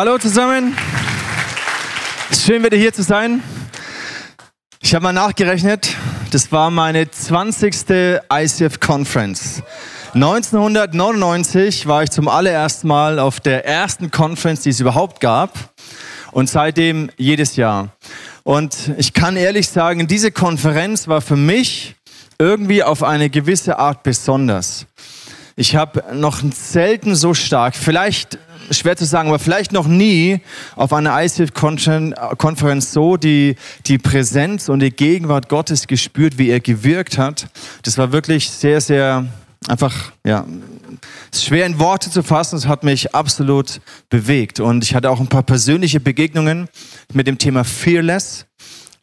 Hallo zusammen. Schön, wieder hier zu sein. Ich habe mal nachgerechnet. Das war meine 20. ICF Conference. 1999 war ich zum allerersten Mal auf der ersten Conference, die es überhaupt gab. Und seitdem jedes Jahr. Und ich kann ehrlich sagen, diese Konferenz war für mich irgendwie auf eine gewisse Art besonders. Ich habe noch selten so stark, vielleicht schwer zu sagen, aber vielleicht noch nie auf einer ICF-Konferenz so die, die Präsenz und die Gegenwart Gottes gespürt, wie er gewirkt hat. Das war wirklich sehr, sehr einfach, ja, schwer in Worte zu fassen. Es hat mich absolut bewegt. Und ich hatte auch ein paar persönliche Begegnungen mit dem Thema Fearless.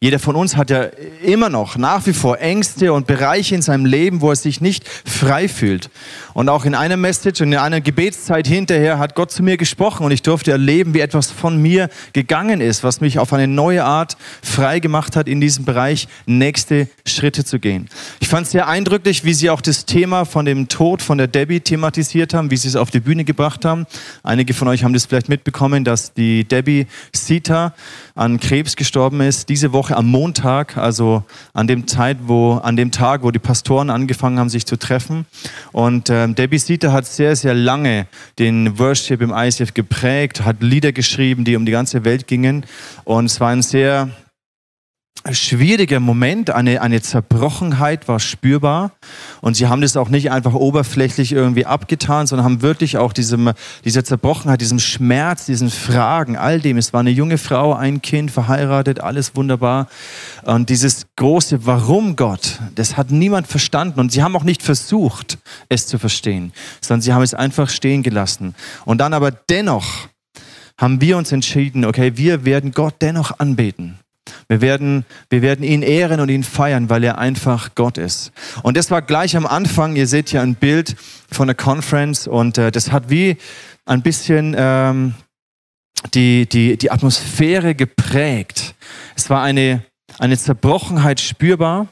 Jeder von uns hat ja immer noch nach wie vor Ängste und Bereiche in seinem Leben, wo er sich nicht frei fühlt. Und auch in einer Message und in einer Gebetszeit hinterher hat Gott zu mir gesprochen und ich durfte erleben, wie etwas von mir gegangen ist, was mich auf eine neue Art frei gemacht hat, in diesem Bereich nächste Schritte zu gehen. Ich fand es sehr eindrücklich, wie Sie auch das Thema von dem Tod von der Debbie thematisiert haben, wie Sie es auf die Bühne gebracht haben. Einige von euch haben das vielleicht mitbekommen, dass die Debbie Sita an Krebs gestorben ist, diese Woche am Montag, also an dem Zeit, wo, an dem Tag, wo die Pastoren angefangen haben, sich zu treffen. Und ähm, Debbie Sieter hat sehr, sehr lange den Worship im ICF geprägt, hat Lieder geschrieben, die um die ganze Welt gingen. Und es war ein sehr schwieriger Moment, eine, eine Zerbrochenheit war spürbar. Und sie haben das auch nicht einfach oberflächlich irgendwie abgetan, sondern haben wirklich auch diesem, dieser Zerbrochenheit, diesem Schmerz, diesen Fragen, all dem, es war eine junge Frau, ein Kind, verheiratet, alles wunderbar. Und dieses große Warum Gott, das hat niemand verstanden. Und sie haben auch nicht versucht, es zu verstehen, sondern sie haben es einfach stehen gelassen. Und dann aber dennoch haben wir uns entschieden, okay, wir werden Gott dennoch anbeten. Wir werden, wir werden ihn ehren und ihn feiern, weil er einfach Gott ist. Und das war gleich am Anfang. Ihr seht hier ein Bild von der Conference und äh, das hat wie ein bisschen ähm, die, die, die Atmosphäre geprägt. Es war eine, eine Zerbrochenheit spürbar.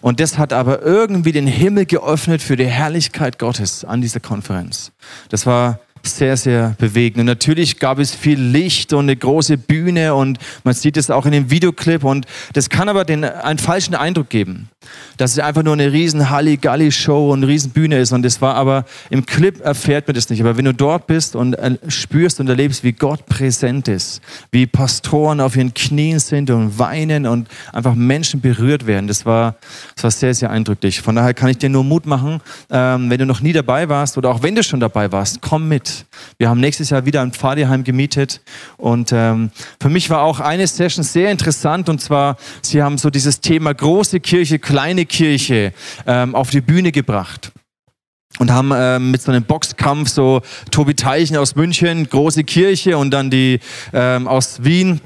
Und das hat aber irgendwie den Himmel geöffnet für die Herrlichkeit Gottes an dieser Konferenz. Das war sehr, sehr bewegend. Und natürlich gab es viel Licht und eine große Bühne und man sieht es auch in dem Videoclip und das kann aber den, einen falschen Eindruck geben, dass es einfach nur eine riesen Halligalli-Show und eine riesen Bühne ist und das war aber, im Clip erfährt man das nicht, aber wenn du dort bist und spürst und erlebst, wie Gott präsent ist, wie Pastoren auf ihren Knien sind und weinen und einfach Menschen berührt werden, das war, das war sehr, sehr eindrücklich. Von daher kann ich dir nur Mut machen, ähm, wenn du noch nie dabei warst oder auch wenn du schon dabei warst, komm mit. Wir haben nächstes Jahr wieder ein Pfadiheim gemietet. Und ähm, für mich war auch eine Session sehr interessant. Und zwar, sie haben so dieses Thema große Kirche, kleine Kirche ähm, auf die Bühne gebracht. Und haben ähm, mit so einem Boxkampf so Tobi Teichen aus München, große Kirche und dann die ähm, aus Wien,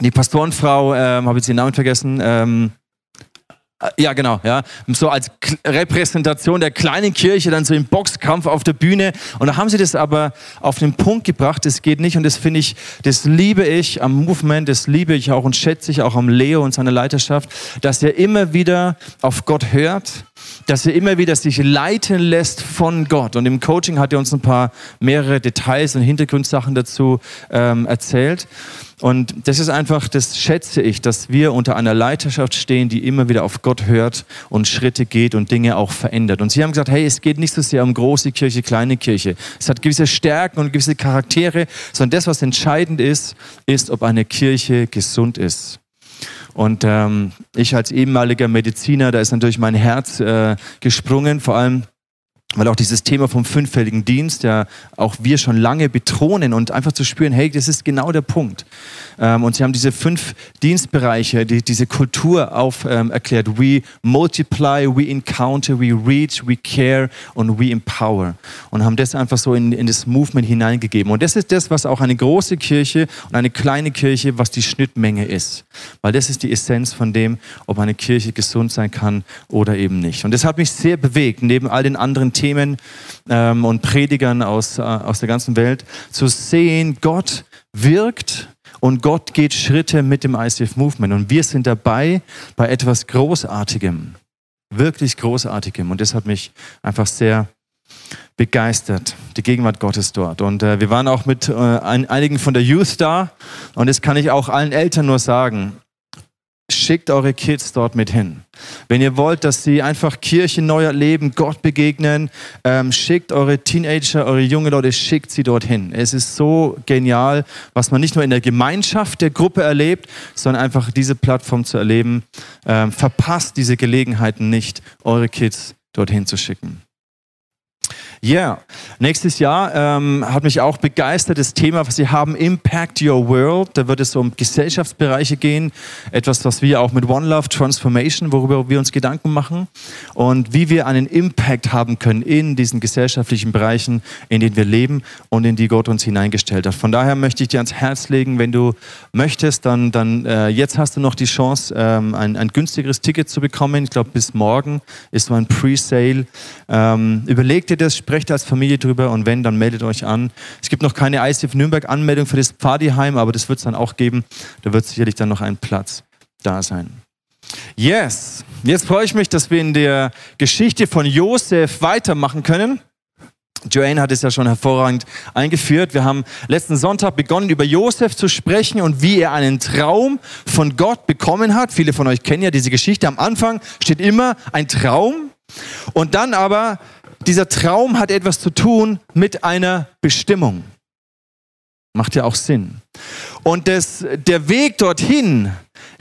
die Pastorenfrau, ähm, habe jetzt den Namen vergessen, ähm, äh, ja, genau, ja. So als K Repräsentation der kleinen Kirche, dann so im Boxkampf auf der Bühne. Und da haben sie das aber auf den Punkt gebracht, das geht nicht. Und das finde ich, das liebe ich am Movement, das liebe ich auch und schätze ich auch am Leo und seiner Leiterschaft, dass er immer wieder auf Gott hört, dass er immer wieder sich leiten lässt von Gott. Und im Coaching hat er uns ein paar mehrere Details und Hintergrundsachen dazu ähm, erzählt. Und das ist einfach, das schätze ich, dass wir unter einer Leiterschaft stehen, die immer wieder auf Gott hört und Schritte geht und Dinge auch verändert. Und sie haben gesagt, hey, es geht nicht so sehr um große Kirche, kleine Kirche. Es hat gewisse Stärken und gewisse Charaktere, sondern das, was entscheidend ist, ist, ob eine Kirche gesund ist. Und ähm, ich als ehemaliger Mediziner, da ist natürlich mein Herz äh, gesprungen, vor allem weil auch dieses Thema vom fünffältigen Dienst, ja auch wir schon lange betonen und einfach zu spüren, hey, das ist genau der Punkt. Ähm, und sie haben diese fünf Dienstbereiche, die, diese Kultur auf ähm, erklärt. We multiply, we encounter, we reach, we care und we empower. Und haben das einfach so in, in das Movement hineingegeben. Und das ist das, was auch eine große Kirche und eine kleine Kirche, was die Schnittmenge ist. Weil das ist die Essenz von dem, ob eine Kirche gesund sein kann oder eben nicht. Und das hat mich sehr bewegt, neben all den anderen Themen ähm, und Predigern aus, äh, aus der ganzen Welt, zu sehen, Gott wirkt und Gott geht Schritte mit dem ICF Movement. Und wir sind dabei bei etwas Großartigem, wirklich Großartigem. Und das hat mich einfach sehr begeistert, die Gegenwart Gottes dort. Und äh, wir waren auch mit äh, ein, einigen von der Youth da. Und das kann ich auch allen Eltern nur sagen. Schickt eure Kids dort mit hin. Wenn ihr wollt, dass sie einfach Kirche neu erleben, Gott begegnen, ähm, schickt eure Teenager, eure junge Leute, schickt sie dorthin. Es ist so genial, was man nicht nur in der Gemeinschaft der Gruppe erlebt, sondern einfach diese Plattform zu erleben. Ähm, verpasst diese Gelegenheiten nicht, eure Kids dorthin zu schicken. Yeah. nächstes Jahr ähm, hat mich auch begeistert das Thema, was Sie haben, Impact Your World. Da wird es um Gesellschaftsbereiche gehen, etwas, was wir auch mit One Love Transformation, worüber wir uns Gedanken machen und wie wir einen Impact haben können in diesen gesellschaftlichen Bereichen, in denen wir leben und in die Gott uns hineingestellt hat. Von daher möchte ich dir ans Herz legen, wenn du möchtest, dann, dann äh, jetzt hast du noch die Chance, ähm, ein, ein günstigeres Ticket zu bekommen. Ich glaube, bis morgen ist so ein Pre-Sale. Ähm, überleg dir das, sprecht als Familie drüber und wenn, dann meldet euch an. Es gibt noch keine ICF Nürnberg Anmeldung für das Pfadiheim, aber das wird es dann auch geben. Da wird sicherlich dann noch ein Platz da sein. Yes, jetzt freue ich mich, dass wir in der Geschichte von Josef weitermachen können. Joanne hat es ja schon hervorragend eingeführt. Wir haben letzten Sonntag begonnen, über Josef zu sprechen und wie er einen Traum von Gott bekommen hat. Viele von euch kennen ja diese Geschichte. Am Anfang steht immer ein Traum und dann aber dieser Traum hat etwas zu tun mit einer Bestimmung. Macht ja auch Sinn. Und das, der Weg dorthin,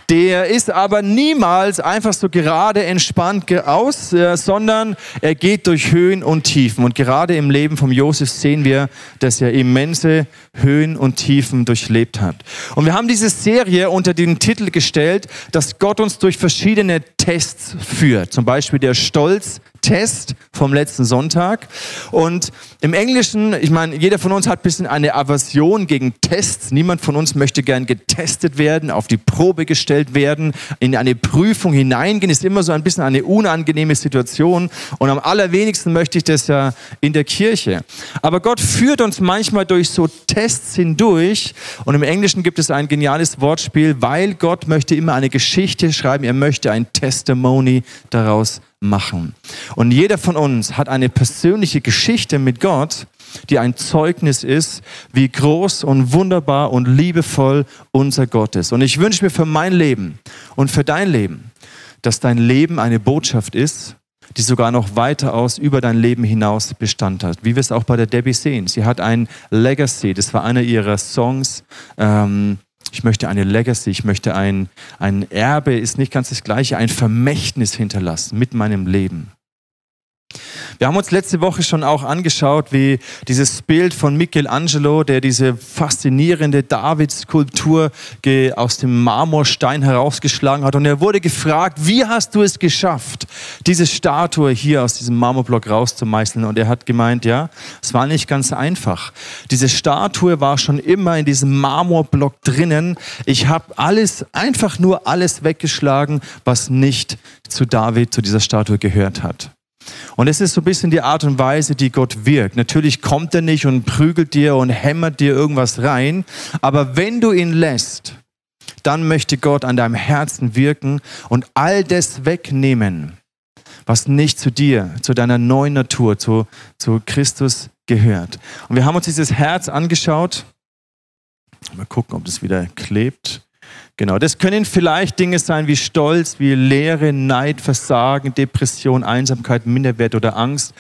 der ist aber niemals einfach so gerade entspannt aus, äh, sondern er geht durch Höhen und Tiefen. Und gerade im Leben von Josef sehen wir, dass er immense Höhen und Tiefen durchlebt hat. Und wir haben diese Serie unter den Titel gestellt, dass Gott uns durch verschiedene Tests führt. Zum Beispiel der Stolz, Test vom letzten Sonntag. Und im Englischen, ich meine, jeder von uns hat ein bisschen eine Aversion gegen Tests. Niemand von uns möchte gern getestet werden, auf die Probe gestellt werden, in eine Prüfung hineingehen. Ist immer so ein bisschen eine unangenehme Situation. Und am allerwenigsten möchte ich das ja in der Kirche. Aber Gott führt uns manchmal durch so Tests hindurch. Und im Englischen gibt es ein geniales Wortspiel, weil Gott möchte immer eine Geschichte schreiben. Er möchte ein Testimony daraus machen. Und jeder von uns hat eine persönliche Geschichte mit Gott, die ein Zeugnis ist, wie groß und wunderbar und liebevoll unser Gott ist. Und ich wünsche mir für mein Leben und für dein Leben, dass dein Leben eine Botschaft ist, die sogar noch weiter aus über dein Leben hinaus Bestand hat. Wie wir es auch bei der Debbie sehen. Sie hat ein Legacy, das war einer ihrer Songs. Ähm, ich möchte eine Legacy, ich möchte ein, ein Erbe, ist nicht ganz das gleiche, ein Vermächtnis hinterlassen mit meinem Leben. Wir haben uns letzte Woche schon auch angeschaut, wie dieses Bild von Michelangelo, der diese faszinierende Davidskulptur aus dem Marmorstein herausgeschlagen hat. Und er wurde gefragt, wie hast du es geschafft, diese Statue hier aus diesem Marmorblock rauszumeißeln? Und er hat gemeint, ja, es war nicht ganz einfach. Diese Statue war schon immer in diesem Marmorblock drinnen. Ich habe alles, einfach nur alles weggeschlagen, was nicht zu David, zu dieser Statue gehört hat. Und es ist so ein bisschen die Art und Weise, die Gott wirkt. Natürlich kommt er nicht und prügelt dir und hämmert dir irgendwas rein, aber wenn du ihn lässt, dann möchte Gott an deinem Herzen wirken und all das wegnehmen, was nicht zu dir, zu deiner neuen Natur, zu, zu Christus gehört. Und wir haben uns dieses Herz angeschaut. Mal gucken, ob das wieder klebt. Genau, das können vielleicht Dinge sein wie Stolz, wie Leere, Neid, Versagen, Depression, Einsamkeit, Minderwert oder Angst.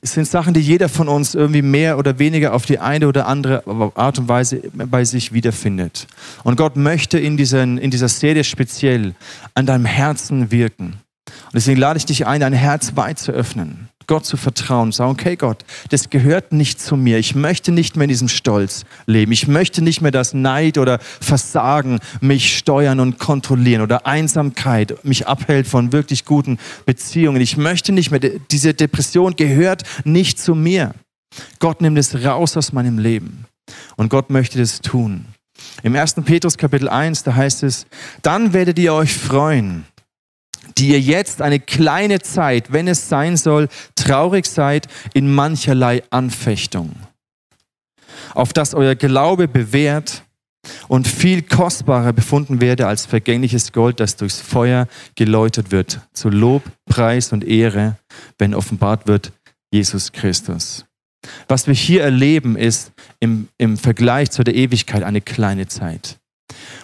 Es sind Sachen, die jeder von uns irgendwie mehr oder weniger auf die eine oder andere Art und Weise bei sich wiederfindet. Und Gott möchte in, diesen, in dieser Serie speziell an deinem Herzen wirken. Und deswegen lade ich dich ein, dein Herz weit zu öffnen. Gott zu vertrauen, sagen, okay Gott, das gehört nicht zu mir. Ich möchte nicht mehr in diesem Stolz leben. Ich möchte nicht mehr, dass Neid oder Versagen mich steuern und kontrollieren oder Einsamkeit mich abhält von wirklich guten Beziehungen. Ich möchte nicht mehr, diese Depression gehört nicht zu mir. Gott nimmt es raus aus meinem Leben. Und Gott möchte das tun. Im 1. Petrus Kapitel 1, da heißt es, dann werdet ihr euch freuen die ihr jetzt eine kleine Zeit, wenn es sein soll, traurig seid in mancherlei Anfechtung, auf dass euer Glaube bewährt und viel kostbarer befunden werde als vergängliches Gold, das durchs Feuer geläutert wird, zu Lob, Preis und Ehre, wenn offenbart wird Jesus Christus. Was wir hier erleben, ist im, im Vergleich zu der Ewigkeit eine kleine Zeit.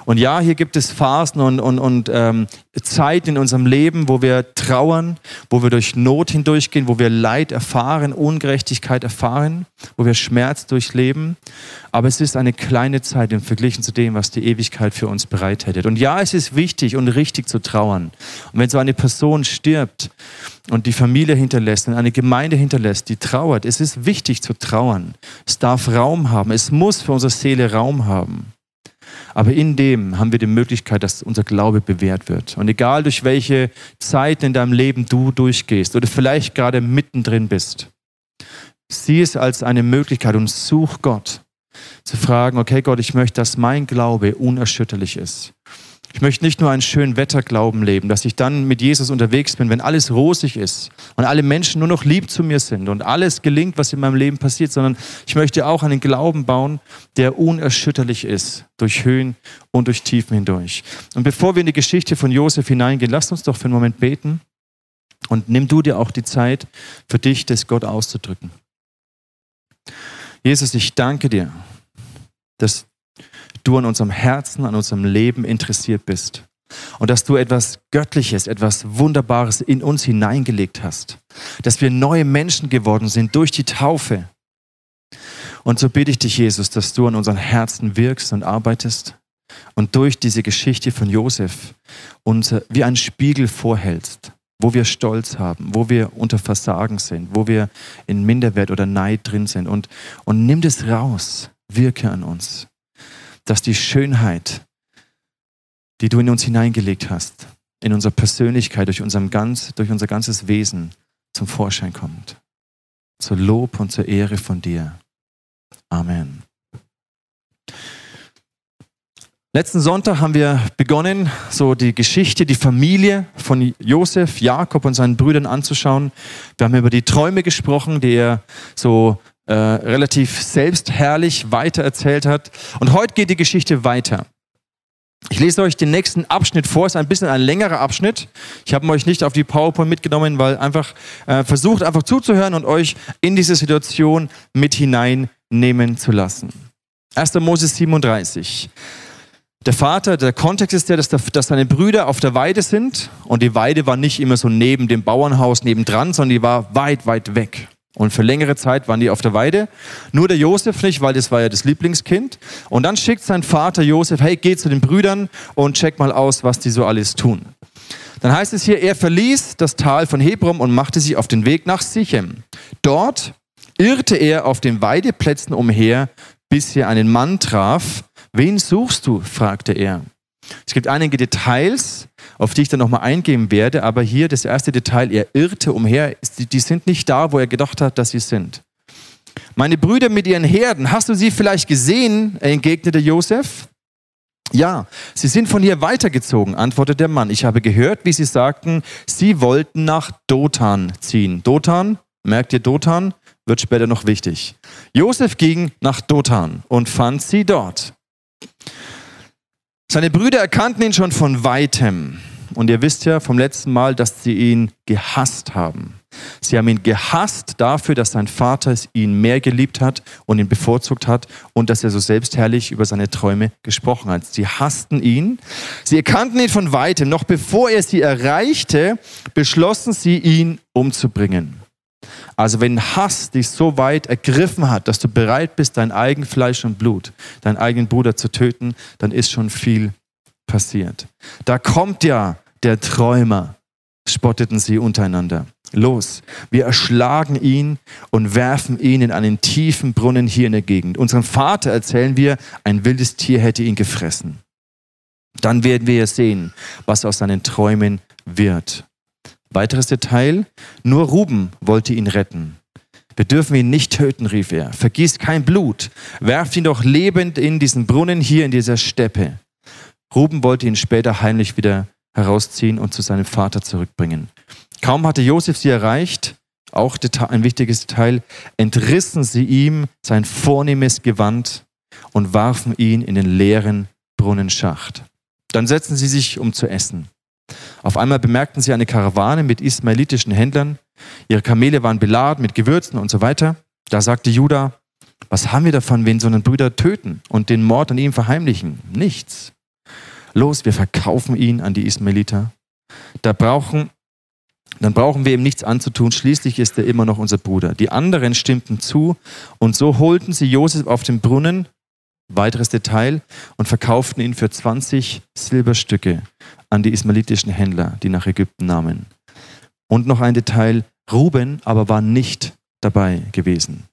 Und ja, hier gibt es Phasen und, und, und ähm, Zeiten in unserem Leben, wo wir trauern, wo wir durch Not hindurchgehen, wo wir Leid erfahren, Ungerechtigkeit erfahren, wo wir Schmerz durchleben. Aber es ist eine kleine Zeit im Vergleich zu dem, was die Ewigkeit für uns bereithält. Und ja, es ist wichtig und richtig zu trauern. Und wenn so eine Person stirbt und die Familie hinterlässt und eine Gemeinde hinterlässt, die trauert, es ist wichtig zu trauern. Es darf Raum haben. Es muss für unsere Seele Raum haben. Aber in dem haben wir die Möglichkeit, dass unser Glaube bewährt wird. Und egal durch welche Zeit in deinem Leben du durchgehst oder vielleicht gerade mittendrin bist, sieh es als eine Möglichkeit und such Gott zu fragen, okay Gott, ich möchte, dass mein Glaube unerschütterlich ist. Ich möchte nicht nur einen schönen Wetterglauben leben, dass ich dann mit Jesus unterwegs bin, wenn alles rosig ist und alle Menschen nur noch lieb zu mir sind und alles gelingt, was in meinem Leben passiert, sondern ich möchte auch einen Glauben bauen, der unerschütterlich ist, durch Höhen und durch Tiefen hindurch. Und bevor wir in die Geschichte von Josef hineingehen, lasst uns doch für einen Moment beten und nimm du dir auch die Zeit, für dich das Gott auszudrücken. Jesus, ich danke dir, dass du an unserem Herzen, an unserem Leben interessiert bist. Und dass du etwas Göttliches, etwas Wunderbares in uns hineingelegt hast. Dass wir neue Menschen geworden sind durch die Taufe. Und so bitte ich dich, Jesus, dass du an unseren Herzen wirkst und arbeitest und durch diese Geschichte von Josef uns wie ein Spiegel vorhältst, wo wir Stolz haben, wo wir unter Versagen sind, wo wir in Minderwert oder Neid drin sind. Und, und nimm das raus, wirke an uns dass die Schönheit, die du in uns hineingelegt hast, in unsere Persönlichkeit, durch, unserem ganz, durch unser ganzes Wesen zum Vorschein kommt. Zur Lob und zur Ehre von dir. Amen. Letzten Sonntag haben wir begonnen, so die Geschichte, die Familie von Josef, Jakob und seinen Brüdern anzuschauen. Wir haben über die Träume gesprochen, die er so äh, relativ selbstherrlich weitererzählt hat. Und heute geht die Geschichte weiter. Ich lese euch den nächsten Abschnitt vor, ist ein bisschen ein längerer Abschnitt. Ich habe euch nicht auf die PowerPoint mitgenommen, weil einfach äh, versucht einfach zuzuhören und euch in diese Situation mit hineinnehmen zu lassen. 1. Moses 37. Der Vater, der Kontext ist der, dass, dass seine Brüder auf der Weide sind und die Weide war nicht immer so neben dem Bauernhaus nebendran, sondern die war weit, weit weg. Und für längere Zeit waren die auf der Weide. Nur der Josef nicht, weil das war ja das Lieblingskind. Und dann schickt sein Vater Josef, hey, geh zu den Brüdern und check mal aus, was die so alles tun. Dann heißt es hier, er verließ das Tal von Hebron und machte sich auf den Weg nach Sichem. Dort irrte er auf den Weideplätzen umher, bis er einen Mann traf. Wen suchst du? fragte er. Es gibt einige Details, auf die ich dann nochmal eingehen werde, aber hier das erste Detail, er irrte umher, die sind nicht da, wo er gedacht hat, dass sie sind. Meine Brüder mit ihren Herden, hast du sie vielleicht gesehen? entgegnete Josef. Ja, sie sind von hier weitergezogen, antwortete der Mann. Ich habe gehört, wie sie sagten, sie wollten nach Dothan ziehen. Dothan, merkt ihr Dothan, wird später noch wichtig. Josef ging nach Dothan und fand sie dort. Seine Brüder erkannten ihn schon von weitem. Und ihr wisst ja vom letzten Mal, dass sie ihn gehasst haben. Sie haben ihn gehasst dafür, dass sein Vater ihn mehr geliebt hat und ihn bevorzugt hat und dass er so selbstherrlich über seine Träume gesprochen hat. Sie hassten ihn. Sie erkannten ihn von weitem. Noch bevor er sie erreichte, beschlossen sie, ihn umzubringen. Also wenn Hass dich so weit ergriffen hat, dass du bereit bist, dein eigen Fleisch und Blut, deinen eigenen Bruder zu töten, dann ist schon viel passiert. Da kommt ja der Träumer, spotteten sie untereinander. Los, wir erschlagen ihn und werfen ihn in einen tiefen Brunnen hier in der Gegend. Unserem Vater erzählen wir, ein wildes Tier hätte ihn gefressen. Dann werden wir sehen, was aus seinen Träumen wird. Weiteres Detail, nur Ruben wollte ihn retten. Wir dürfen ihn nicht töten, rief er. Vergießt kein Blut. Werft ihn doch lebend in diesen Brunnen hier in dieser Steppe. Ruben wollte ihn später heimlich wieder herausziehen und zu seinem Vater zurückbringen. Kaum hatte Josef sie erreicht, auch ein wichtiges Detail, entrissen sie ihm sein vornehmes Gewand und warfen ihn in den leeren Brunnenschacht. Dann setzten sie sich, um zu essen. Auf einmal bemerkten sie eine Karawane mit ismaelitischen Händlern, Ihre Kamele waren beladen mit Gewürzen und so weiter. Da sagte Judah, was haben wir davon, wenn so einen Brüder töten und den Mord an ihm verheimlichen? Nichts. Los, wir verkaufen ihn an die Ismaeliter. Da brauchen, dann brauchen wir ihm nichts anzutun. Schließlich ist er immer noch unser Bruder. Die anderen stimmten zu und so holten sie Josef auf den Brunnen, weiteres Detail, und verkauften ihn für 20 Silberstücke an die ismaelitischen Händler, die nach Ägypten nahmen. Und noch ein Detail, Ruben aber war nicht dabei gewesen.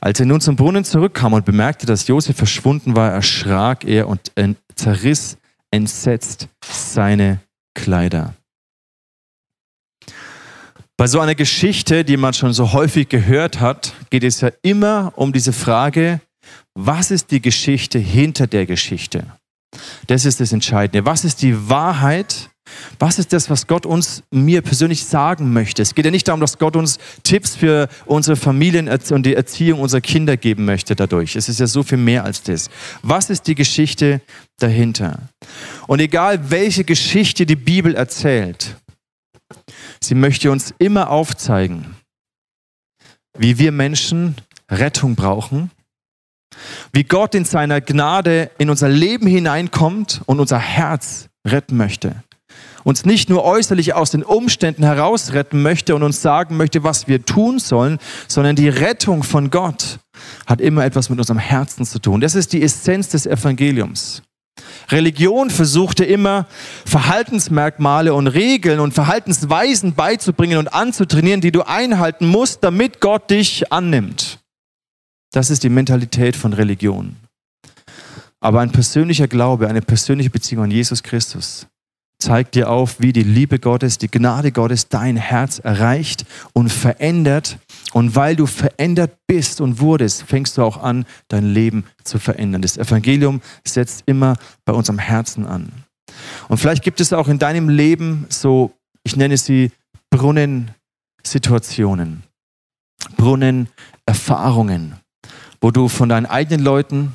Als er nun zum Brunnen zurückkam und bemerkte, dass Josef verschwunden war, erschrak er und zerriss entsetzt seine Kleider. Bei so einer Geschichte, die man schon so häufig gehört hat, geht es ja immer um diese Frage, was ist die Geschichte hinter der Geschichte? Das ist das Entscheidende. Was ist die Wahrheit was ist das, was Gott uns, mir persönlich sagen möchte? Es geht ja nicht darum, dass Gott uns Tipps für unsere Familien und die Erziehung unserer Kinder geben möchte dadurch. Es ist ja so viel mehr als das. Was ist die Geschichte dahinter? Und egal, welche Geschichte die Bibel erzählt, sie möchte uns immer aufzeigen, wie wir Menschen Rettung brauchen, wie Gott in seiner Gnade in unser Leben hineinkommt und unser Herz retten möchte uns nicht nur äußerlich aus den Umständen herausretten möchte und uns sagen möchte, was wir tun sollen, sondern die Rettung von Gott hat immer etwas mit unserem Herzen zu tun. Das ist die Essenz des Evangeliums. Religion versuchte immer Verhaltensmerkmale und Regeln und Verhaltensweisen beizubringen und anzutrainieren, die du einhalten musst, damit Gott dich annimmt. Das ist die Mentalität von Religion. Aber ein persönlicher Glaube, eine persönliche Beziehung an Jesus Christus zeigt dir auf, wie die Liebe Gottes, die Gnade Gottes dein Herz erreicht und verändert. Und weil du verändert bist und wurdest, fängst du auch an, dein Leben zu verändern. Das Evangelium setzt immer bei unserem Herzen an. Und vielleicht gibt es auch in deinem Leben so, ich nenne sie Brunnensituationen, Brunnenerfahrungen, wo du von deinen eigenen Leuten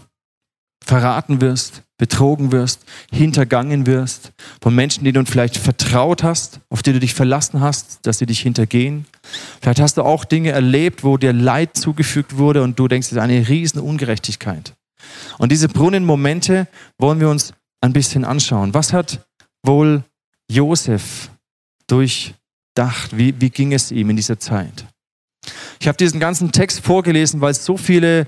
verraten wirst, betrogen wirst, hintergangen wirst, von Menschen, denen du vielleicht vertraut hast, auf die du dich verlassen hast, dass sie dich hintergehen. Vielleicht hast du auch Dinge erlebt, wo dir Leid zugefügt wurde und du denkst, es ist eine riesen Ungerechtigkeit. Und diese Brunnenmomente wollen wir uns ein bisschen anschauen. Was hat wohl Josef durchdacht? Wie, wie ging es ihm in dieser Zeit? Ich habe diesen ganzen Text vorgelesen, weil es so viele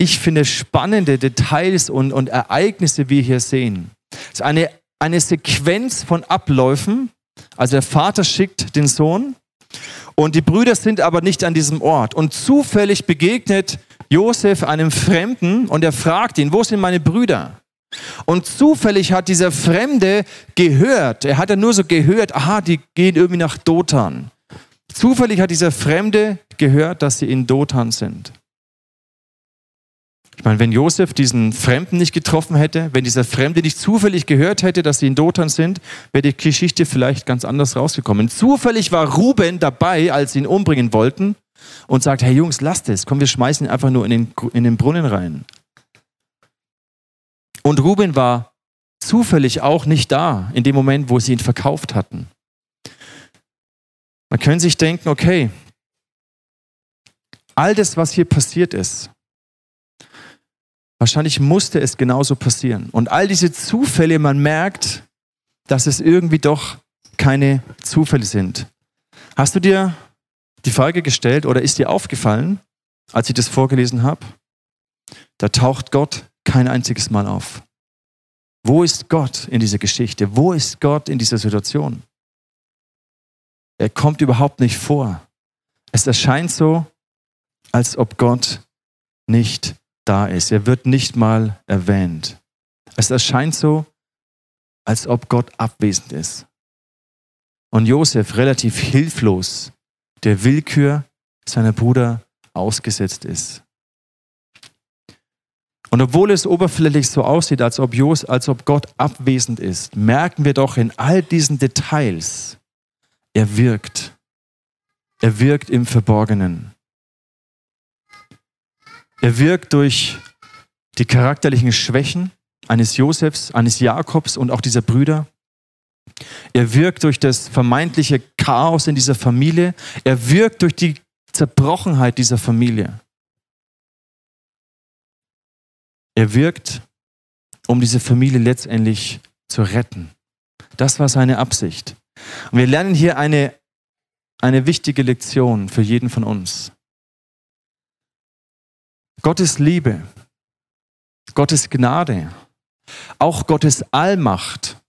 ich finde, spannende Details und, und Ereignisse wir hier sehen. Es ist eine, eine Sequenz von Abläufen. Also der Vater schickt den Sohn und die Brüder sind aber nicht an diesem Ort. Und zufällig begegnet Josef einem Fremden und er fragt ihn, wo sind meine Brüder? Und zufällig hat dieser Fremde gehört, er hat ja nur so gehört, aha, die gehen irgendwie nach Dothan. Zufällig hat dieser Fremde gehört, dass sie in Dothan sind. Ich meine, wenn Josef diesen Fremden nicht getroffen hätte, wenn dieser Fremde nicht zufällig gehört hätte, dass sie in Dothan sind, wäre die Geschichte vielleicht ganz anders rausgekommen. Zufällig war Ruben dabei, als sie ihn umbringen wollten und sagt, hey Jungs, lasst es, komm, wir schmeißen ihn einfach nur in den, in den Brunnen rein. Und Ruben war zufällig auch nicht da, in dem Moment, wo sie ihn verkauft hatten. Man könnte sich denken, okay, all das, was hier passiert ist, Wahrscheinlich musste es genauso passieren. Und all diese Zufälle, man merkt, dass es irgendwie doch keine Zufälle sind. Hast du dir die Frage gestellt oder ist dir aufgefallen, als ich das vorgelesen habe? Da taucht Gott kein einziges Mal auf. Wo ist Gott in dieser Geschichte? Wo ist Gott in dieser Situation? Er kommt überhaupt nicht vor. Es erscheint so, als ob Gott nicht da ist. Er wird nicht mal erwähnt. Es erscheint so, als ob Gott abwesend ist. Und Josef relativ hilflos der Willkür seiner Brüder ausgesetzt ist. Und obwohl es oberflächlich so aussieht, als ob, Jos, als ob Gott abwesend ist, merken wir doch in all diesen Details, er wirkt. Er wirkt im Verborgenen. Er wirkt durch die charakterlichen Schwächen eines Josefs, eines Jakobs und auch dieser Brüder. Er wirkt durch das vermeintliche Chaos in dieser Familie. Er wirkt durch die Zerbrochenheit dieser Familie. Er wirkt, um diese Familie letztendlich zu retten. Das war seine Absicht. Und wir lernen hier eine, eine wichtige Lektion für jeden von uns. Gottes Liebe, Gottes Gnade, auch Gottes Allmacht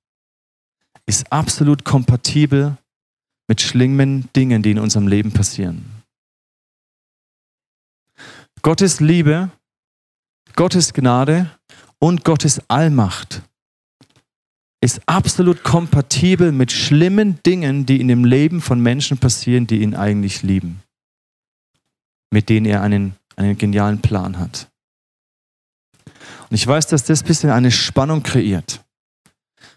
ist absolut kompatibel mit schlimmen Dingen, die in unserem Leben passieren. Gottes Liebe, Gottes Gnade und Gottes Allmacht ist absolut kompatibel mit schlimmen Dingen, die in dem Leben von Menschen passieren, die ihn eigentlich lieben, mit denen er einen, einen genialen Plan hat. Und ich weiß, dass das ein bisschen eine Spannung kreiert.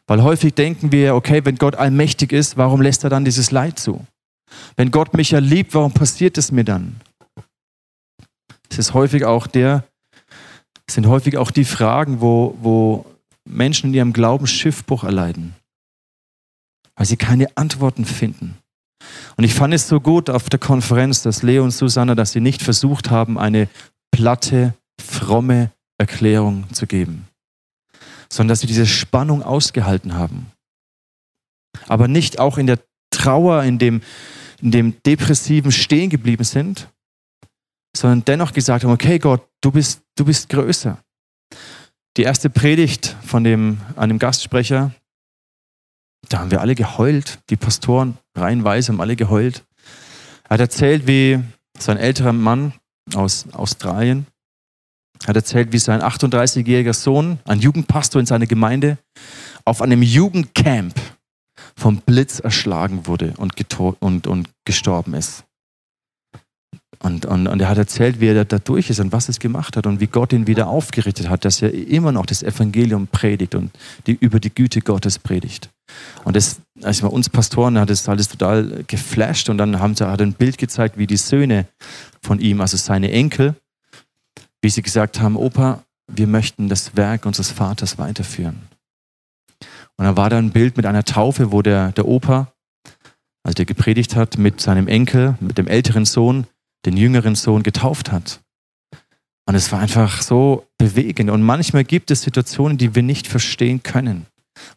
Weil häufig denken wir, okay, wenn Gott allmächtig ist, warum lässt er dann dieses Leid zu? Wenn Gott mich ja liebt, warum passiert es mir dann? Es ist häufig auch der, sind häufig auch die Fragen, wo, wo Menschen in ihrem Glauben Schiffbruch erleiden, weil sie keine Antworten finden. Und ich fand es so gut auf der Konferenz, dass Leo und Susanna, dass sie nicht versucht haben, eine platte, fromme Erklärung zu geben, sondern dass sie diese Spannung ausgehalten haben. Aber nicht auch in der Trauer, in dem, in dem Depressiven stehen geblieben sind, sondern dennoch gesagt haben, okay Gott, du bist, du bist größer. Die erste Predigt von dem, einem Gastsprecher, da haben wir alle geheult, die Pastoren reihenweise haben alle geheult. Er hat erzählt, wie sein älterer Mann aus Australien hat erzählt, wie sein 38-jähriger Sohn, ein Jugendpastor in seiner Gemeinde, auf einem Jugendcamp vom Blitz erschlagen wurde und, und, und gestorben ist. Und, und, und er hat erzählt, wie er da durch ist und was es gemacht hat und wie Gott ihn wieder aufgerichtet hat, dass er immer noch das Evangelium predigt und die, über die Güte Gottes predigt. Und das, also uns Pastoren hat das alles total geflasht und dann haben hat er ein Bild gezeigt, wie die Söhne von ihm, also seine Enkel, wie sie gesagt haben, Opa, wir möchten das Werk unseres Vaters weiterführen. Und dann war da ein Bild mit einer Taufe, wo der, der Opa, also der gepredigt hat, mit seinem Enkel, mit dem älteren Sohn, den jüngeren Sohn getauft hat. Und es war einfach so bewegend. Und manchmal gibt es Situationen, die wir nicht verstehen können,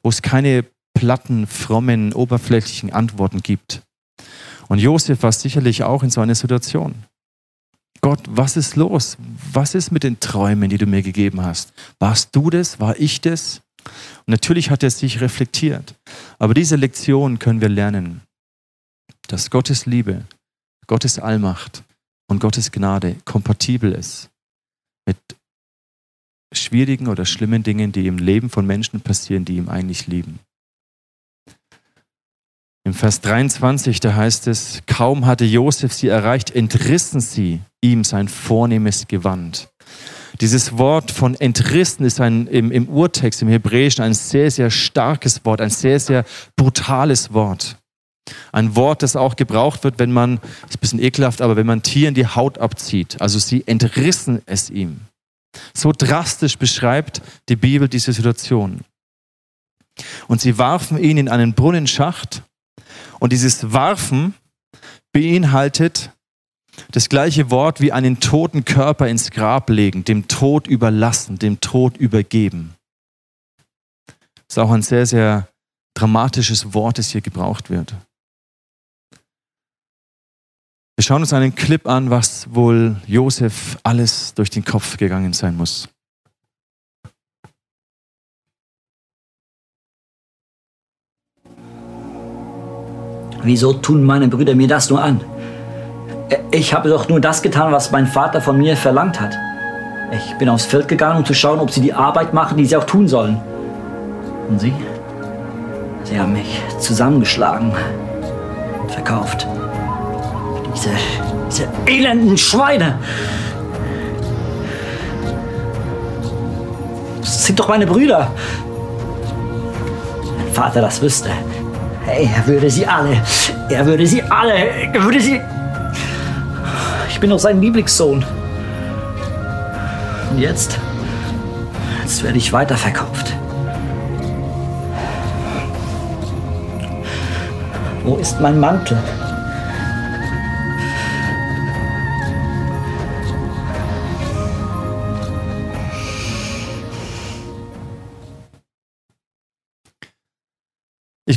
wo es keine platten, frommen, oberflächlichen Antworten gibt. Und Josef war sicherlich auch in so einer Situation. Gott, was ist los? Was ist mit den Träumen, die du mir gegeben hast? Warst du das? War ich das? Und natürlich hat er sich reflektiert. Aber diese Lektion können wir lernen, dass Gottes Liebe, Gottes Allmacht und Gottes Gnade kompatibel ist mit schwierigen oder schlimmen Dingen, die im Leben von Menschen passieren, die ihm eigentlich lieben. Im Vers 23, da heißt es, kaum hatte Josef sie erreicht, entrissen sie ihm sein vornehmes Gewand. Dieses Wort von entrissen ist ein, im, im Urtext, im Hebräischen, ein sehr, sehr starkes Wort, ein sehr, sehr brutales Wort. Ein Wort, das auch gebraucht wird, wenn man, ist ein bisschen ekelhaft, aber wenn man Tieren die Haut abzieht. Also sie entrissen es ihm. So drastisch beschreibt die Bibel diese Situation. Und sie warfen ihn in einen Brunnenschacht. Und dieses Warfen beinhaltet das gleiche Wort wie einen toten Körper ins Grab legen, dem Tod überlassen, dem Tod übergeben. Das ist auch ein sehr, sehr dramatisches Wort, das hier gebraucht wird. Wir schauen uns einen Clip an, was wohl Josef alles durch den Kopf gegangen sein muss. Wieso tun meine Brüder mir das nur an? Ich habe doch nur das getan, was mein Vater von mir verlangt hat. Ich bin aufs Feld gegangen, um zu schauen, ob sie die Arbeit machen, die sie auch tun sollen. Und sie? Sie haben mich zusammengeschlagen und verkauft. Diese, diese elenden Schweine. Das sind doch meine Brüder. Wenn Vater das wüsste, hey, er würde sie alle, er würde sie alle, er würde sie... Ich bin doch sein Lieblingssohn. Und jetzt? Jetzt werde ich weiterverkauft. Wo ist mein Mantel?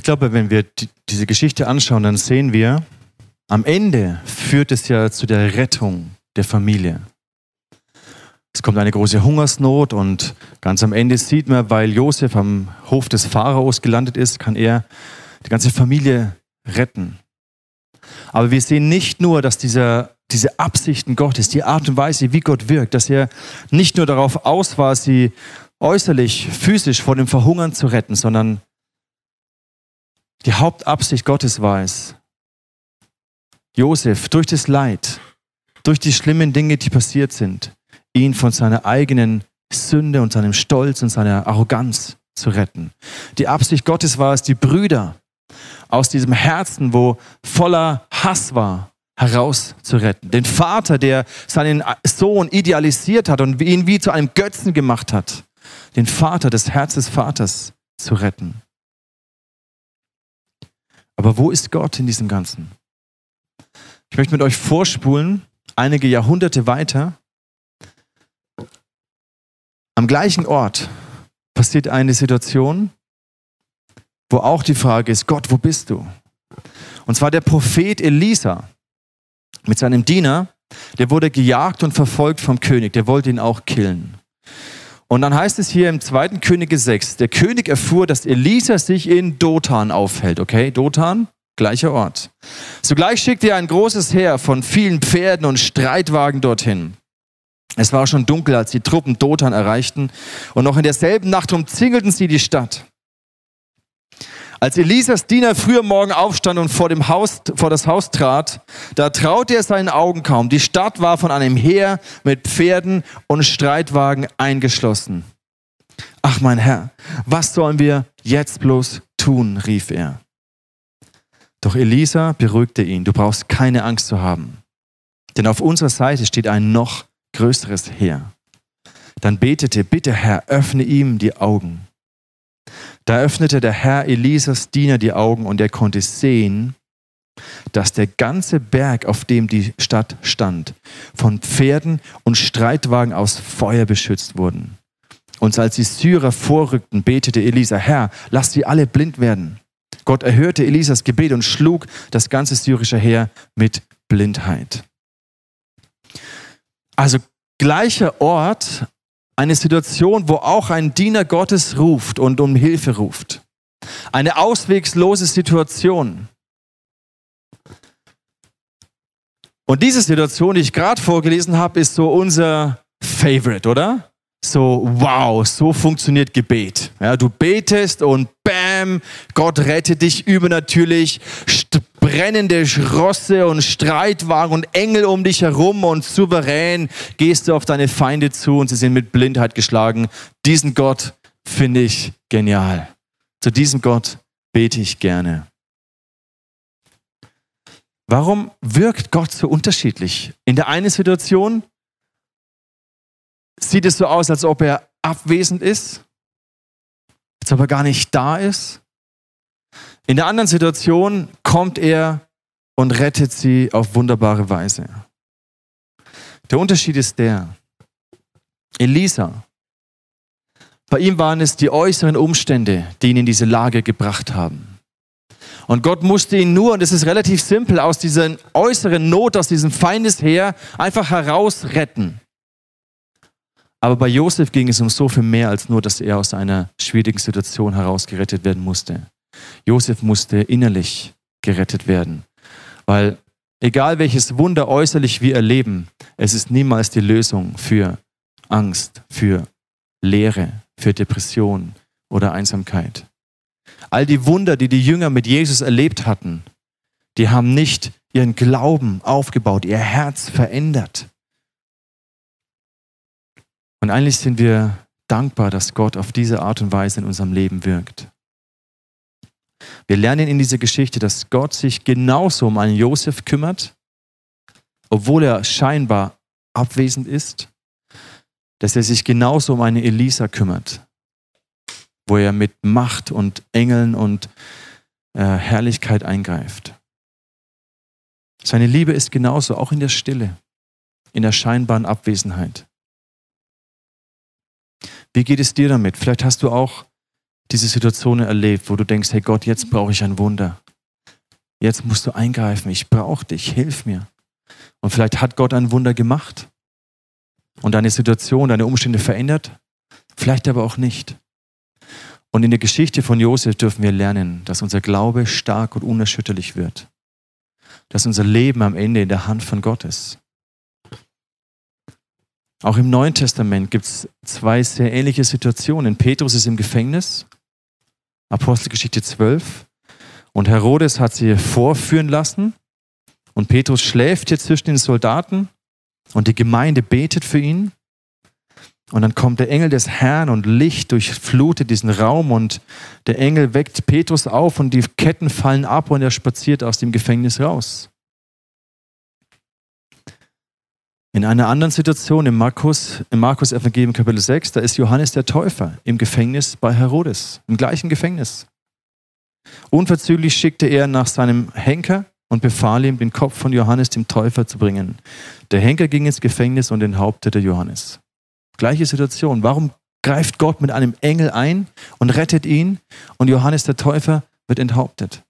Ich glaube, wenn wir die, diese Geschichte anschauen, dann sehen wir, am Ende führt es ja zu der Rettung der Familie. Es kommt eine große Hungersnot und ganz am Ende sieht man, weil Josef am Hof des Pharaos gelandet ist, kann er die ganze Familie retten. Aber wir sehen nicht nur, dass dieser, diese Absichten Gottes, die Art und Weise, wie Gott wirkt, dass er nicht nur darauf aus war, sie äußerlich, physisch vor dem Verhungern zu retten, sondern die Hauptabsicht Gottes war es, Josef durch das Leid, durch die schlimmen Dinge, die passiert sind, ihn von seiner eigenen Sünde und seinem Stolz und seiner Arroganz zu retten. Die Absicht Gottes war es, die Brüder aus diesem Herzen, wo voller Hass war, herauszuretten. Den Vater, der seinen Sohn idealisiert hat und ihn wie zu einem Götzen gemacht hat. Den Vater des Herzens Vaters zu retten. Aber wo ist Gott in diesem Ganzen? Ich möchte mit euch vorspulen, einige Jahrhunderte weiter. Am gleichen Ort passiert eine Situation, wo auch die Frage ist, Gott, wo bist du? Und zwar der Prophet Elisa mit seinem Diener, der wurde gejagt und verfolgt vom König, der wollte ihn auch killen. Und dann heißt es hier im 2. Könige 6, der König erfuhr, dass Elisa sich in Dothan aufhält. Okay, Dothan, gleicher Ort. Sogleich schickte er ein großes Heer von vielen Pferden und Streitwagen dorthin. Es war schon dunkel, als die Truppen Dothan erreichten und noch in derselben Nacht umzingelten sie die Stadt. Als Elisas Diener früher Morgen aufstand und vor, dem Haus, vor das Haus trat, da traute er seinen Augen kaum. Die Stadt war von einem Heer mit Pferden und Streitwagen eingeschlossen. Ach mein Herr, was sollen wir jetzt bloß tun? rief er. Doch Elisa beruhigte ihn, du brauchst keine Angst zu haben, denn auf unserer Seite steht ein noch größeres Heer. Dann betete, bitte Herr, öffne ihm die Augen. Da öffnete der Herr Elisas Diener die Augen und er konnte sehen, dass der ganze Berg, auf dem die Stadt stand, von Pferden und Streitwagen aus Feuer beschützt wurden. Und als die Syrer vorrückten, betete Elisa, Herr, lass sie alle blind werden. Gott erhörte Elisas Gebet und schlug das ganze syrische Heer mit Blindheit. Also gleicher Ort, eine Situation, wo auch ein Diener Gottes ruft und um Hilfe ruft. Eine auswegslose Situation. Und diese Situation, die ich gerade vorgelesen habe, ist so unser Favorite, oder? So, wow, so funktioniert Gebet. Ja, du betest und bam, Gott rettet dich übernatürlich. Brennende Rosse und Streitwagen und Engel um dich herum und souverän gehst du auf deine Feinde zu und sie sind mit Blindheit geschlagen. Diesen Gott finde ich genial. Zu diesem Gott bete ich gerne. Warum wirkt Gott so unterschiedlich? In der einen Situation sieht es so aus, als ob er abwesend ist, als ob er gar nicht da ist. In der anderen Situation kommt er und rettet sie auf wunderbare Weise. Der Unterschied ist der, Elisa, bei ihm waren es die äußeren Umstände, die ihn in diese Lage gebracht haben. Und Gott musste ihn nur, und es ist relativ simpel, aus dieser äußeren Not, aus diesem Feindesheer einfach herausretten. Aber bei Josef ging es um so viel mehr als nur, dass er aus einer schwierigen Situation herausgerettet werden musste. Josef musste innerlich gerettet werden, weil egal welches Wunder äußerlich wir erleben, es ist niemals die Lösung für Angst, für Leere, für Depression oder Einsamkeit. All die Wunder, die die Jünger mit Jesus erlebt hatten, die haben nicht ihren Glauben aufgebaut, ihr Herz verändert. Und eigentlich sind wir dankbar, dass Gott auf diese Art und Weise in unserem Leben wirkt. Wir lernen in dieser Geschichte, dass Gott sich genauso um einen Josef kümmert, obwohl er scheinbar abwesend ist, dass er sich genauso um eine Elisa kümmert, wo er mit Macht und Engeln und äh, Herrlichkeit eingreift. Seine Liebe ist genauso, auch in der Stille, in der scheinbaren Abwesenheit. Wie geht es dir damit? Vielleicht hast du auch diese Situationen erlebt, wo du denkst, hey Gott, jetzt brauche ich ein Wunder. Jetzt musst du eingreifen. Ich brauche dich. Hilf mir. Und vielleicht hat Gott ein Wunder gemacht und deine Situation, deine Umstände verändert. Vielleicht aber auch nicht. Und in der Geschichte von Josef dürfen wir lernen, dass unser Glaube stark und unerschütterlich wird. Dass unser Leben am Ende in der Hand von Gott ist. Auch im Neuen Testament gibt es zwei sehr ähnliche Situationen. Petrus ist im Gefängnis, Apostelgeschichte 12, und Herodes hat sie vorführen lassen. Und Petrus schläft jetzt zwischen den Soldaten und die Gemeinde betet für ihn. Und dann kommt der Engel des Herrn und Licht durchflutet diesen Raum und der Engel weckt Petrus auf und die Ketten fallen ab und er spaziert aus dem Gefängnis raus. In einer anderen Situation im Markus, im Markus Evangelium Kapitel 6, da ist Johannes der Täufer im Gefängnis bei Herodes, im gleichen Gefängnis. Unverzüglich schickte er nach seinem Henker und befahl ihm, den Kopf von Johannes dem Täufer zu bringen. Der Henker ging ins Gefängnis und enthauptete Johannes. Gleiche Situation. Warum greift Gott mit einem Engel ein und rettet ihn und Johannes der Täufer wird enthauptet?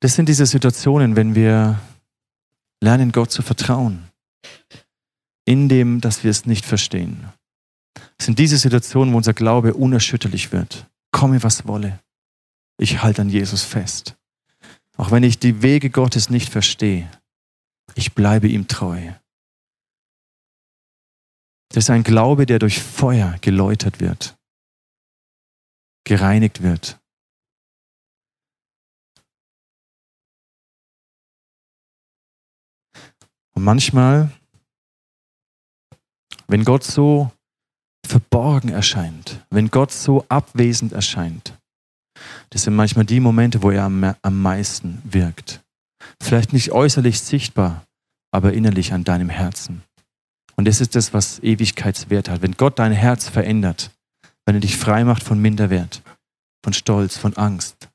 Das sind diese Situationen, wenn wir lernen, Gott zu vertrauen, in dem, dass wir es nicht verstehen. Das sind diese Situationen, wo unser Glaube unerschütterlich wird. Komme, was wolle. Ich halte an Jesus fest. Auch wenn ich die Wege Gottes nicht verstehe, ich bleibe ihm treu. Das ist ein Glaube, der durch Feuer geläutert wird, gereinigt wird. Und manchmal, wenn Gott so verborgen erscheint, wenn Gott so abwesend erscheint, das sind manchmal die Momente, wo er am, meisten wirkt. Vielleicht nicht äußerlich sichtbar, aber innerlich an deinem Herzen. Und das ist das, was Ewigkeitswert hat. Wenn Gott dein Herz verändert, wenn er dich frei macht von Minderwert, von Stolz, von Angst,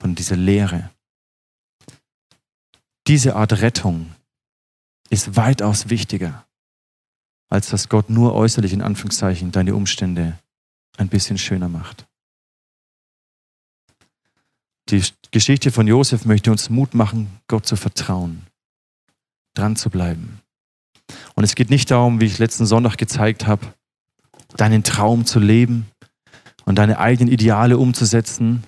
von dieser Leere. Diese Art Rettung ist weitaus wichtiger, als dass Gott nur äußerlich in Anführungszeichen deine Umstände ein bisschen schöner macht. Die Geschichte von Josef möchte uns Mut machen, Gott zu vertrauen, dran zu bleiben. Und es geht nicht darum, wie ich letzten Sonntag gezeigt habe, deinen Traum zu leben und deine eigenen Ideale umzusetzen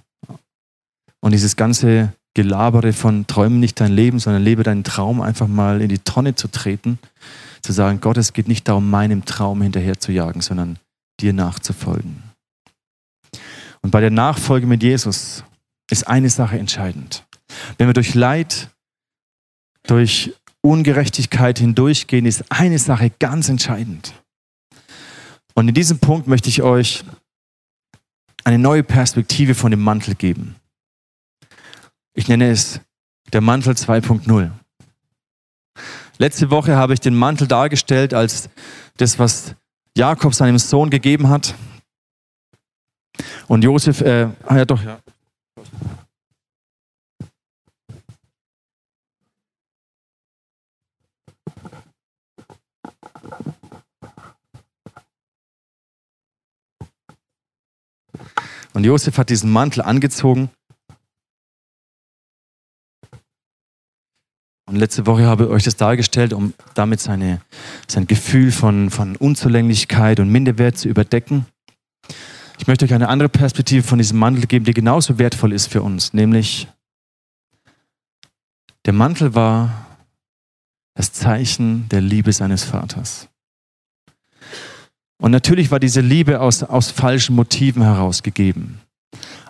und dieses ganze Gelabere von träumen nicht dein Leben, sondern lebe deinen Traum einfach mal in die Tonne zu treten, zu sagen, Gott, es geht nicht darum, meinem Traum hinterher zu jagen, sondern dir nachzufolgen. Und bei der Nachfolge mit Jesus ist eine Sache entscheidend. Wenn wir durch Leid, durch Ungerechtigkeit hindurchgehen, ist eine Sache ganz entscheidend. Und in diesem Punkt möchte ich euch eine neue Perspektive von dem Mantel geben. Ich nenne es der Mantel 2.0. Letzte Woche habe ich den Mantel dargestellt als das, was Jakob seinem Sohn gegeben hat. Und Josef, äh, ah ja doch, ja. Und Josef hat diesen Mantel angezogen. Und letzte Woche habe ich euch das dargestellt, um damit seine, sein Gefühl von, von Unzulänglichkeit und Minderwert zu überdecken. Ich möchte euch eine andere Perspektive von diesem Mantel geben, die genauso wertvoll ist für uns, nämlich der Mantel war das Zeichen der Liebe seines Vaters. Und natürlich war diese Liebe aus, aus falschen Motiven herausgegeben.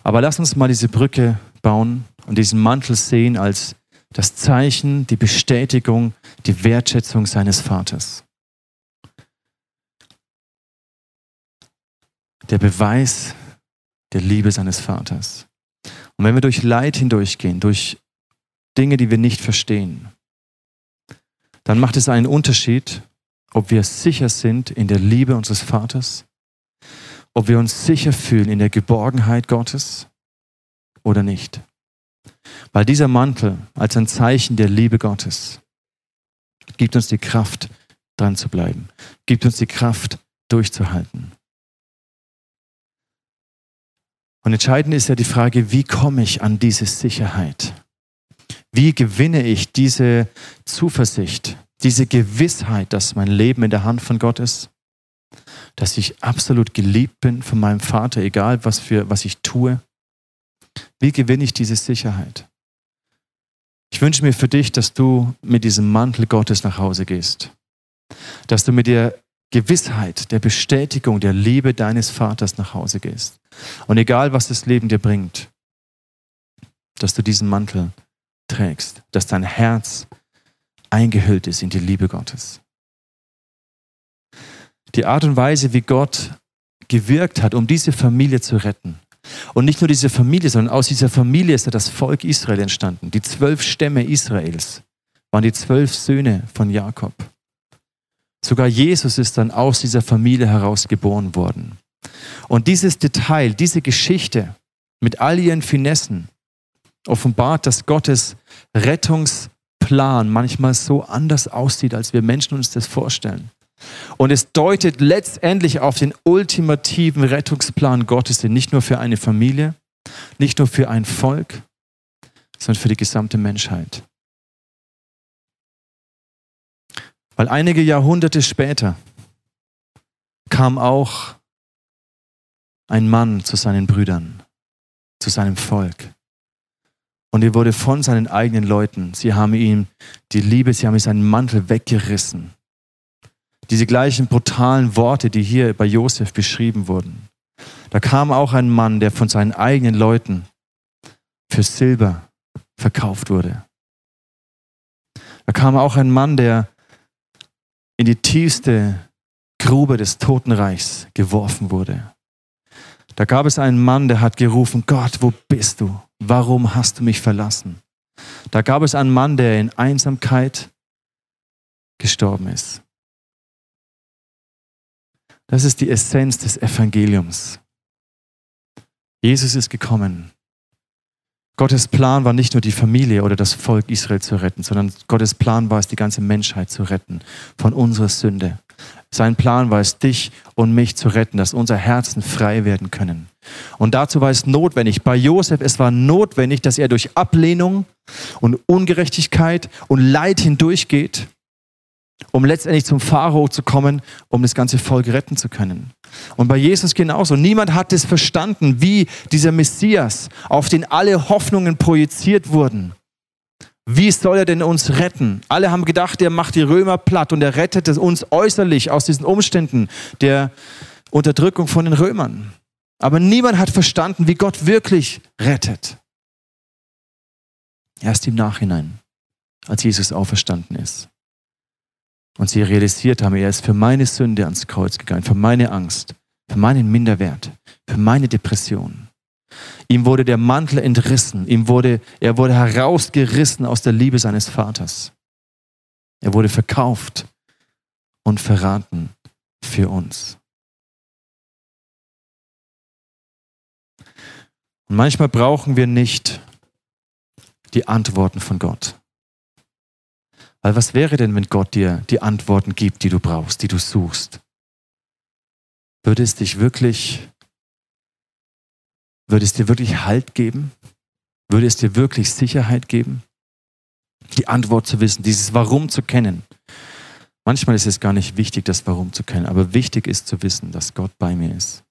Aber lass uns mal diese Brücke bauen und diesen Mantel sehen als das Zeichen, die Bestätigung, die Wertschätzung seines Vaters. Der Beweis der Liebe seines Vaters. Und wenn wir durch Leid hindurchgehen, durch Dinge, die wir nicht verstehen, dann macht es einen Unterschied, ob wir sicher sind in der Liebe unseres Vaters, ob wir uns sicher fühlen in der Geborgenheit Gottes oder nicht. Weil dieser Mantel als ein Zeichen der Liebe Gottes gibt uns die Kraft, dran zu bleiben, gibt uns die Kraft, durchzuhalten. Und entscheidend ist ja die Frage, wie komme ich an diese Sicherheit? Wie gewinne ich diese Zuversicht, diese Gewissheit, dass mein Leben in der Hand von Gott ist? Dass ich absolut geliebt bin von meinem Vater, egal was, für, was ich tue? Wie gewinne ich diese Sicherheit? Ich wünsche mir für dich, dass du mit diesem Mantel Gottes nach Hause gehst. Dass du mit der Gewissheit, der Bestätigung, der Liebe deines Vaters nach Hause gehst. Und egal, was das Leben dir bringt, dass du diesen Mantel trägst, dass dein Herz eingehüllt ist in die Liebe Gottes. Die Art und Weise, wie Gott gewirkt hat, um diese Familie zu retten. Und nicht nur diese Familie, sondern aus dieser Familie ist ja das Volk Israel entstanden. Die zwölf Stämme Israels waren die zwölf Söhne von Jakob. Sogar Jesus ist dann aus dieser Familie heraus geboren worden. Und dieses Detail, diese Geschichte mit all ihren Finessen offenbart, dass Gottes Rettungsplan manchmal so anders aussieht, als wir Menschen uns das vorstellen. Und es deutet letztendlich auf den ultimativen Rettungsplan Gottes hin, nicht nur für eine Familie, nicht nur für ein Volk, sondern für die gesamte Menschheit. Weil einige Jahrhunderte später kam auch ein Mann zu seinen Brüdern, zu seinem Volk. Und er wurde von seinen eigenen Leuten, sie haben ihm die Liebe, sie haben ihm seinen Mantel weggerissen. Diese gleichen brutalen Worte, die hier bei Josef beschrieben wurden. Da kam auch ein Mann, der von seinen eigenen Leuten für Silber verkauft wurde. Da kam auch ein Mann, der in die tiefste Grube des Totenreichs geworfen wurde. Da gab es einen Mann, der hat gerufen, Gott, wo bist du? Warum hast du mich verlassen? Da gab es einen Mann, der in Einsamkeit gestorben ist. Das ist die Essenz des Evangeliums. Jesus ist gekommen. Gottes Plan war nicht nur die Familie oder das Volk Israel zu retten, sondern Gottes Plan war es, die ganze Menschheit zu retten von unserer Sünde. Sein Plan war es, dich und mich zu retten, dass unsere Herzen frei werden können. Und dazu war es notwendig, bei Josef, es war notwendig, dass er durch Ablehnung und Ungerechtigkeit und Leid hindurchgeht, um letztendlich zum Pharao zu kommen, um das ganze Volk retten zu können. Und bei Jesus genauso. Niemand hat es verstanden, wie dieser Messias, auf den alle Hoffnungen projiziert wurden, wie soll er denn uns retten? Alle haben gedacht, er macht die Römer platt und er rettet uns äußerlich aus diesen Umständen der Unterdrückung von den Römern. Aber niemand hat verstanden, wie Gott wirklich rettet. Erst im Nachhinein, als Jesus auferstanden ist. Und sie realisiert haben, er ist für meine Sünde ans Kreuz gegangen, für meine Angst, für meinen Minderwert, für meine Depression. Ihm wurde der Mantel entrissen. Ihm wurde, er wurde herausgerissen aus der Liebe seines Vaters. Er wurde verkauft und verraten für uns. Und manchmal brauchen wir nicht die Antworten von Gott. Weil was wäre denn, wenn Gott dir die Antworten gibt, die du brauchst, die du suchst? Würde es dich wirklich würde es dir wirklich Halt geben? Würde es dir wirklich Sicherheit geben? Die Antwort zu wissen, dieses Warum zu kennen. Manchmal ist es gar nicht wichtig, das Warum zu kennen, aber wichtig ist zu wissen, dass Gott bei mir ist.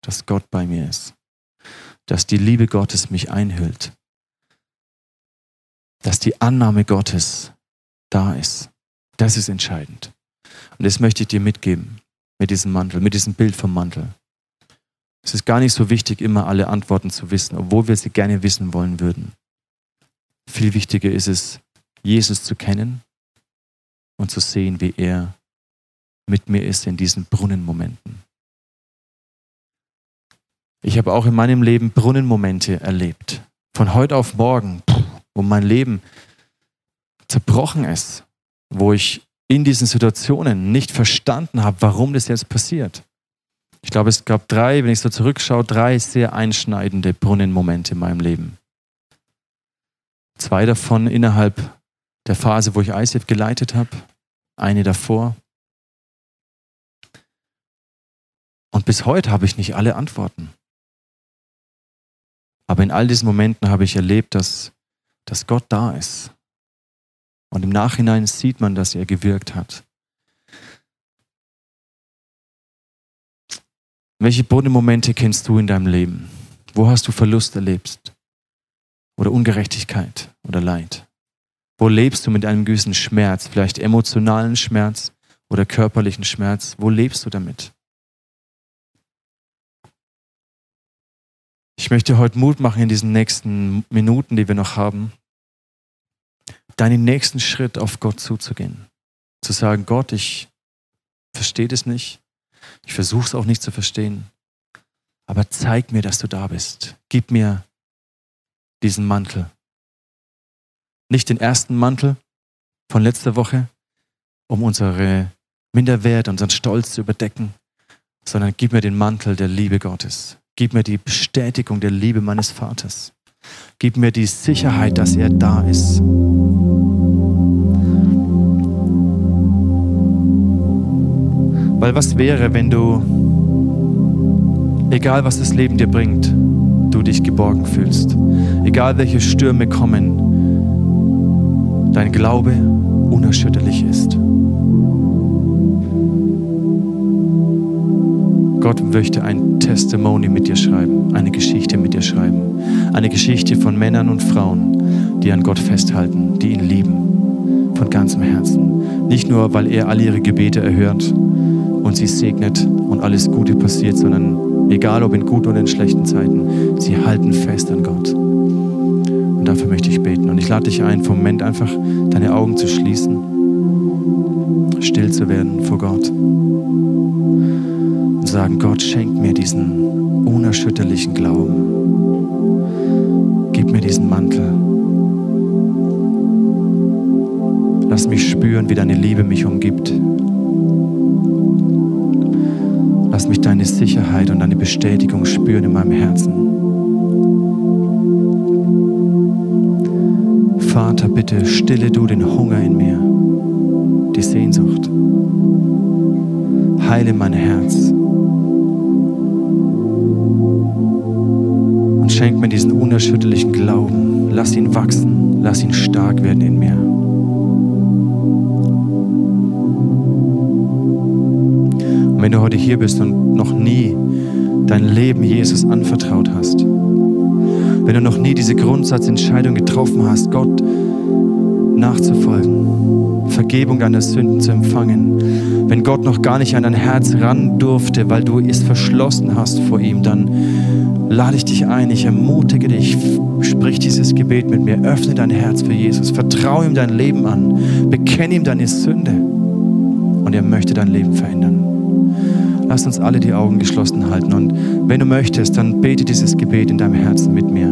Dass Gott bei mir ist. Dass die Liebe Gottes mich einhüllt. Dass die Annahme Gottes da ist. Das ist entscheidend. Und das möchte ich dir mitgeben mit diesem Mantel, mit diesem Bild vom Mantel. Es ist gar nicht so wichtig, immer alle Antworten zu wissen, obwohl wir sie gerne wissen wollen würden. Viel wichtiger ist es, Jesus zu kennen und zu sehen, wie er mit mir ist in diesen Brunnenmomenten. Ich habe auch in meinem Leben Brunnenmomente erlebt. Von heute auf morgen, wo mein Leben zerbrochen ist, wo ich in diesen Situationen nicht verstanden habe, warum das jetzt passiert. Ich glaube, es gab drei, wenn ich so zurückschaue, drei sehr einschneidende Brunnenmomente in meinem Leben. Zwei davon innerhalb der Phase, wo ich ICF geleitet habe, eine davor. Und bis heute habe ich nicht alle Antworten. Aber in all diesen Momenten habe ich erlebt, dass, dass Gott da ist. Und im Nachhinein sieht man, dass er gewirkt hat. Welche Bodenmomente kennst du in deinem Leben? Wo hast du Verlust erlebt? Oder Ungerechtigkeit oder Leid? Wo lebst du mit einem gewissen Schmerz, vielleicht emotionalen Schmerz oder körperlichen Schmerz? Wo lebst du damit? Ich möchte heute Mut machen in diesen nächsten Minuten, die wir noch haben, deinen nächsten Schritt auf Gott zuzugehen. Zu sagen, Gott, ich verstehe das nicht. Ich versuche es auch nicht zu verstehen. Aber zeig mir, dass du da bist. Gib mir diesen Mantel. Nicht den ersten Mantel von letzter Woche, um unsere Minderwert, unseren Stolz zu überdecken, sondern gib mir den Mantel der Liebe Gottes. Gib mir die Bestätigung der Liebe meines Vaters. Gib mir die Sicherheit, dass er da ist. Weil was wäre, wenn du, egal was das Leben dir bringt, du dich geborgen fühlst? Egal welche Stürme kommen, dein Glaube unerschütterlich ist. Gott möchte ein Testimony mit dir schreiben, eine Geschichte mit dir schreiben. Eine Geschichte von Männern und Frauen, die an Gott festhalten, die ihn lieben, von ganzem Herzen. Nicht nur, weil er alle ihre Gebete erhört, und sie segnet und alles Gute passiert, sondern egal ob in guten oder in schlechten Zeiten, sie halten fest an Gott. Und dafür möchte ich beten. Und ich lade dich ein, vom Moment einfach deine Augen zu schließen, still zu werden vor Gott und sagen, Gott, schenk mir diesen unerschütterlichen Glauben. Gib mir diesen Mantel. Lass mich spüren, wie deine Liebe mich umgibt. Deine Sicherheit und deine Bestätigung spüren in meinem Herzen. Vater, bitte stille du den Hunger in mir, die Sehnsucht. Heile mein Herz. Und schenk mir diesen unerschütterlichen Glauben. Lass ihn wachsen, lass ihn stark werden in mir. Und wenn du heute hier bist und noch nie dein Leben Jesus anvertraut hast, wenn du noch nie diese Grundsatzentscheidung getroffen hast, Gott nachzufolgen, Vergebung deiner Sünden zu empfangen, wenn Gott noch gar nicht an dein Herz ran durfte, weil du es verschlossen hast vor ihm, dann lade ich dich ein, ich ermutige dich, sprich dieses Gebet mit mir, öffne dein Herz für Jesus, vertraue ihm dein Leben an, bekenne ihm deine Sünde und er möchte dein Leben verändern. Lass uns alle die Augen geschlossen halten. Und wenn du möchtest, dann bete dieses Gebet in deinem Herzen mit mir.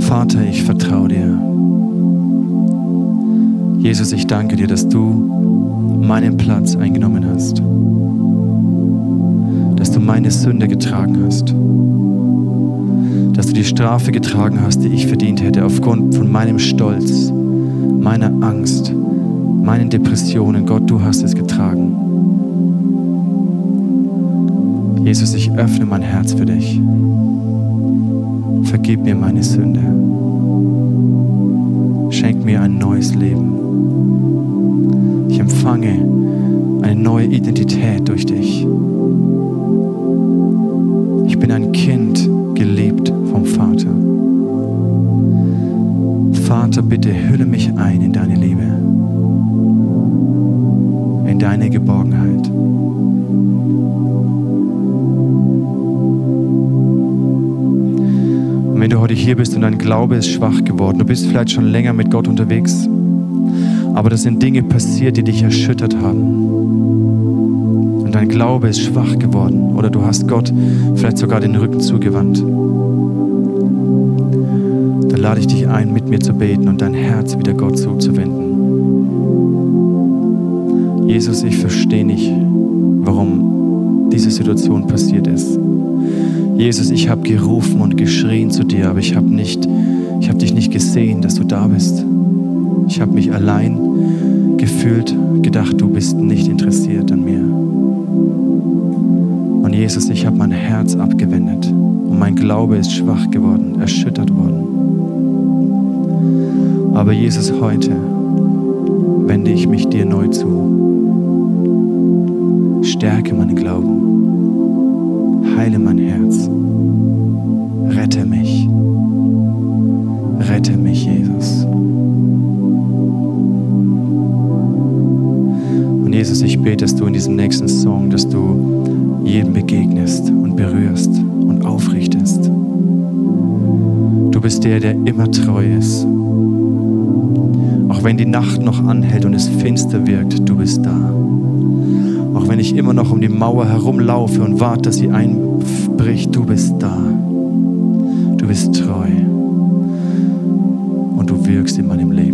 Vater, ich vertraue dir. Jesus, ich danke dir, dass du meinen Platz eingenommen hast. Dass du meine Sünde getragen hast. Dass du die Strafe getragen hast, die ich verdient hätte, aufgrund von meinem Stolz, meiner Angst, meinen Depressionen. Gott, du hast es getragen. Jesus, ich öffne mein Herz für dich. Vergib mir meine Sünde. Schenk mir ein neues Leben. Ich empfange eine neue Identität durch hier bist und dein Glaube ist schwach geworden, du bist vielleicht schon länger mit Gott unterwegs, aber das sind Dinge passiert, die dich erschüttert haben. Und dein Glaube ist schwach geworden oder du hast Gott vielleicht sogar den Rücken zugewandt. Dann lade ich dich ein, mit mir zu beten und dein Herz wieder Gott zuzuwenden. Jesus, ich verstehe nicht, warum diese Situation passiert ist. Jesus, ich habe gerufen und geschrien zu dir, aber ich habe nicht, ich habe dich nicht gesehen, dass du da bist. Ich habe mich allein gefühlt, gedacht, du bist nicht interessiert an mir. Und Jesus, ich habe mein Herz abgewendet und mein Glaube ist schwach geworden, erschüttert worden. Aber Jesus, heute wende ich mich dir neu zu. Stärke meinen Glauben. Heile mein Herz. Rette mich. Rette mich, Jesus. Und Jesus, ich bete, dass du in diesem nächsten Song, dass du jedem begegnest und berührst und aufrichtest. Du bist der, der immer treu ist. Auch wenn die Nacht noch anhält und es finster wirkt, du bist da. Auch wenn ich immer noch um die Mauer herumlaufe und warte, dass sie einbricht, du bist da bist treu und du wirkst in meinem Leben.